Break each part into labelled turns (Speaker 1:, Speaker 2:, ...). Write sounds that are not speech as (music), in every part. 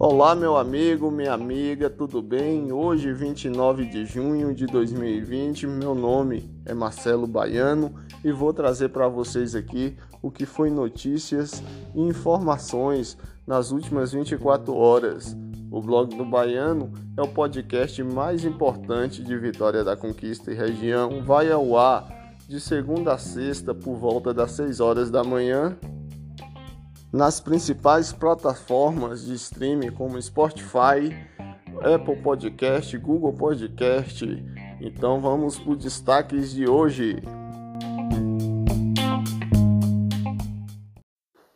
Speaker 1: Olá, meu amigo, minha amiga, tudo bem? Hoje, 29 de junho de 2020, meu nome é Marcelo Baiano e vou trazer para vocês aqui o que foi notícias e informações nas últimas 24 horas. O blog do Baiano é o podcast mais importante de Vitória da Conquista e região. Vai ao ar de segunda a sexta por volta das 6 horas da manhã nas principais plataformas de streaming como Spotify, Apple Podcast, Google Podcast. Então vamos para os destaques de hoje.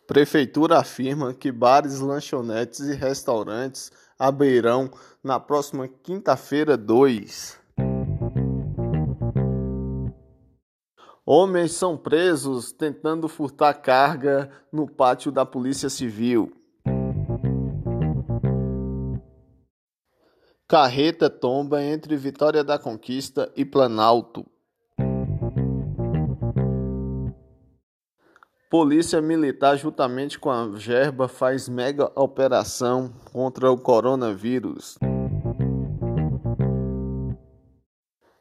Speaker 1: Prefeitura afirma que bares, lanchonetes e restaurantes abrirão na próxima quinta-feira 2. Homens são presos tentando furtar carga no pátio da Polícia Civil. Carreta tomba entre Vitória da Conquista e Planalto. Polícia Militar, juntamente com a Gerba, faz mega operação contra o coronavírus.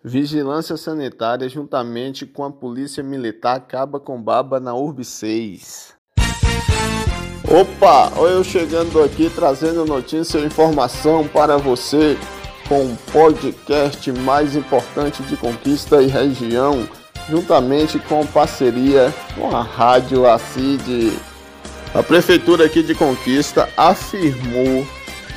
Speaker 1: Vigilância Sanitária, juntamente com a Polícia Militar, acaba com baba na Urb 6. Opa, eu chegando aqui trazendo notícia e informação para você com o podcast mais importante de Conquista e região, juntamente com parceria com a Rádio ACID. A Prefeitura aqui de Conquista afirmou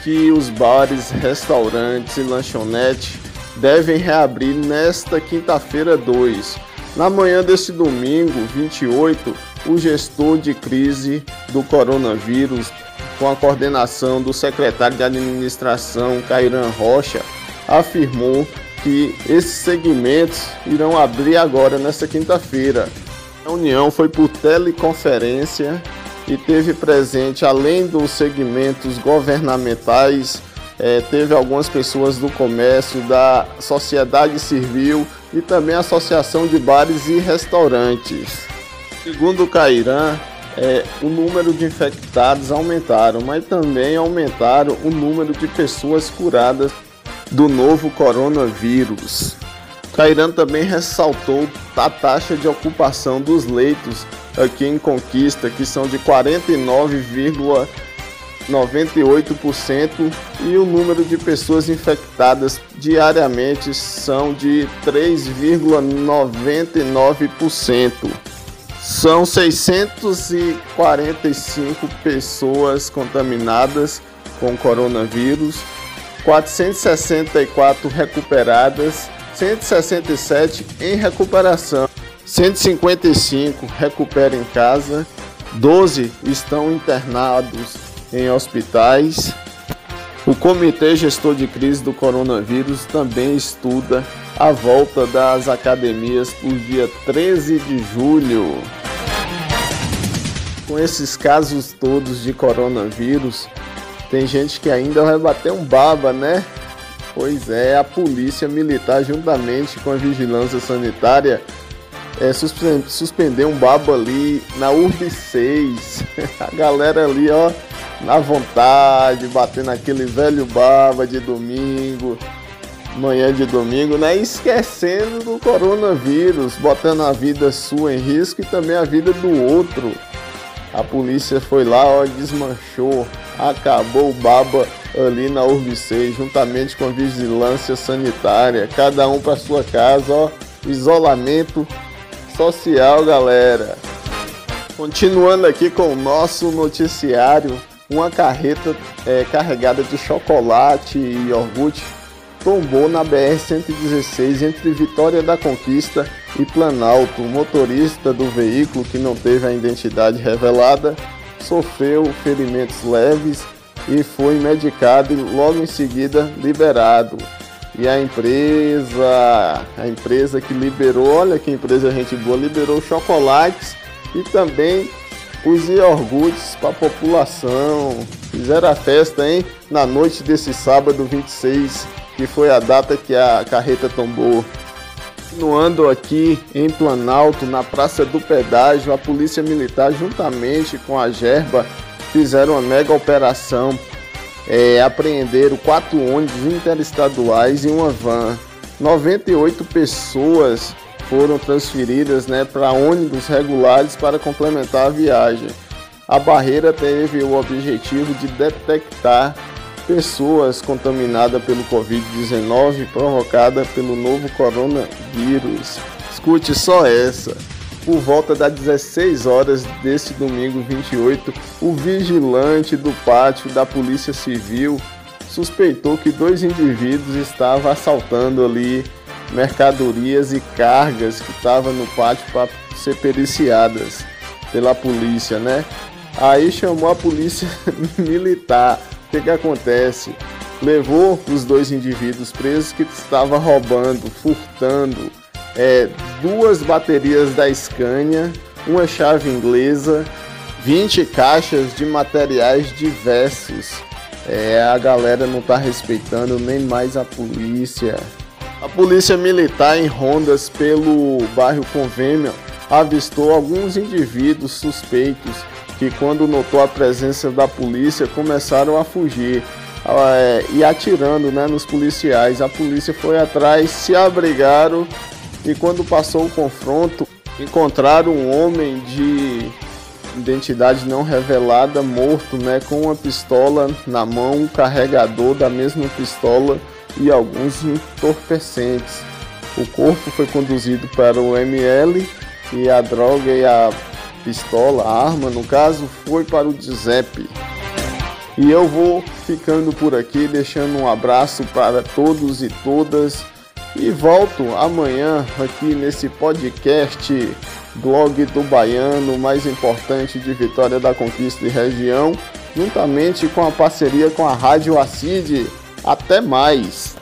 Speaker 1: que os bares, restaurantes e lanchonetes devem reabrir nesta quinta-feira 2. Na manhã deste domingo, 28, o gestor de crise do coronavírus, com a coordenação do secretário de administração Cairan Rocha, afirmou que esses segmentos irão abrir agora nesta quinta-feira. A reunião foi por teleconferência e teve presente, além dos segmentos governamentais, é, teve algumas pessoas do comércio, da sociedade civil e também a Associação de Bares e Restaurantes. Segundo o Cairã, é, o número de infectados aumentaram, mas também aumentaram o número de pessoas curadas do novo coronavírus. Cairã também ressaltou a taxa de ocupação dos leitos aqui em Conquista, que são de 49,5%. 98% e o número de pessoas infectadas diariamente são de 3,99%. São 645 pessoas contaminadas com coronavírus, 464 recuperadas, 167 em recuperação, 155 recuperam em casa, 12 estão internados em hospitais. O Comitê Gestor de Crise do Coronavírus também estuda a volta das academias por dia 13 de julho. Com esses casos todos de coronavírus, tem gente que ainda vai bater um baba, né? Pois é, a polícia militar, juntamente com a vigilância sanitária, é, suspendeu um baba ali na URB 6. (laughs) a galera ali, ó, na vontade, batendo aquele velho baba de domingo, manhã de domingo, né? Esquecendo do coronavírus, botando a vida sua em risco e também a vida do outro. A polícia foi lá, ó, desmanchou, acabou o baba ali na Urb 6, juntamente com a vigilância sanitária, cada um para sua casa, ó, isolamento social, galera. Continuando aqui com o nosso noticiário, uma carreta é, carregada de chocolate e iogurte tombou na BR-116 entre Vitória da Conquista e Planalto. O motorista do veículo, que não teve a identidade revelada, sofreu ferimentos leves e foi medicado e logo em seguida liberado. E a empresa, a empresa que liberou, olha que empresa gente boa, liberou chocolates e também os iogurtes para a população. Fizeram a festa, hein? Na noite desse sábado 26, que foi a data que a carreta tombou. Continuando aqui em Planalto, na Praça do Pedágio, a Polícia Militar, juntamente com a Gerba, fizeram uma mega operação. É, apreenderam quatro ônibus interestaduais e uma van. 98 pessoas foram transferidas né, para ônibus regulares para complementar a viagem. A barreira teve o objetivo de detectar pessoas contaminadas pelo Covid-19 provocada pelo novo coronavírus. Escute só essa. Por volta das 16 horas deste domingo 28, o vigilante do pátio da Polícia Civil suspeitou que dois indivíduos estavam assaltando ali mercadorias e cargas que estavam no pátio para ser periciadas pela polícia, né? Aí chamou a polícia (laughs) militar que, que acontece? Levou os dois indivíduos presos que estavam roubando, furtando é, duas baterias da Scania, uma chave inglesa, 20 caixas de materiais diversos. É, a galera não está respeitando nem mais a polícia. A polícia militar em rondas pelo bairro Convênio avistou alguns indivíduos suspeitos que, quando notou a presença da polícia, começaram a fugir é, e atirando né, nos policiais. A polícia foi atrás, se abrigaram e, quando passou o confronto, encontraram um homem de identidade não revelada morto, né, com uma pistola na mão, um carregador da mesma pistola e alguns entorpecentes. O corpo foi conduzido para o ML e a droga e a pistola, a arma no caso, foi para o Giuseppe. E eu vou ficando por aqui, deixando um abraço para todos e todas. E volto amanhã aqui nesse podcast blog do Baiano, mais importante de Vitória da Conquista e região, juntamente com a parceria com a Rádio Acide. Até mais!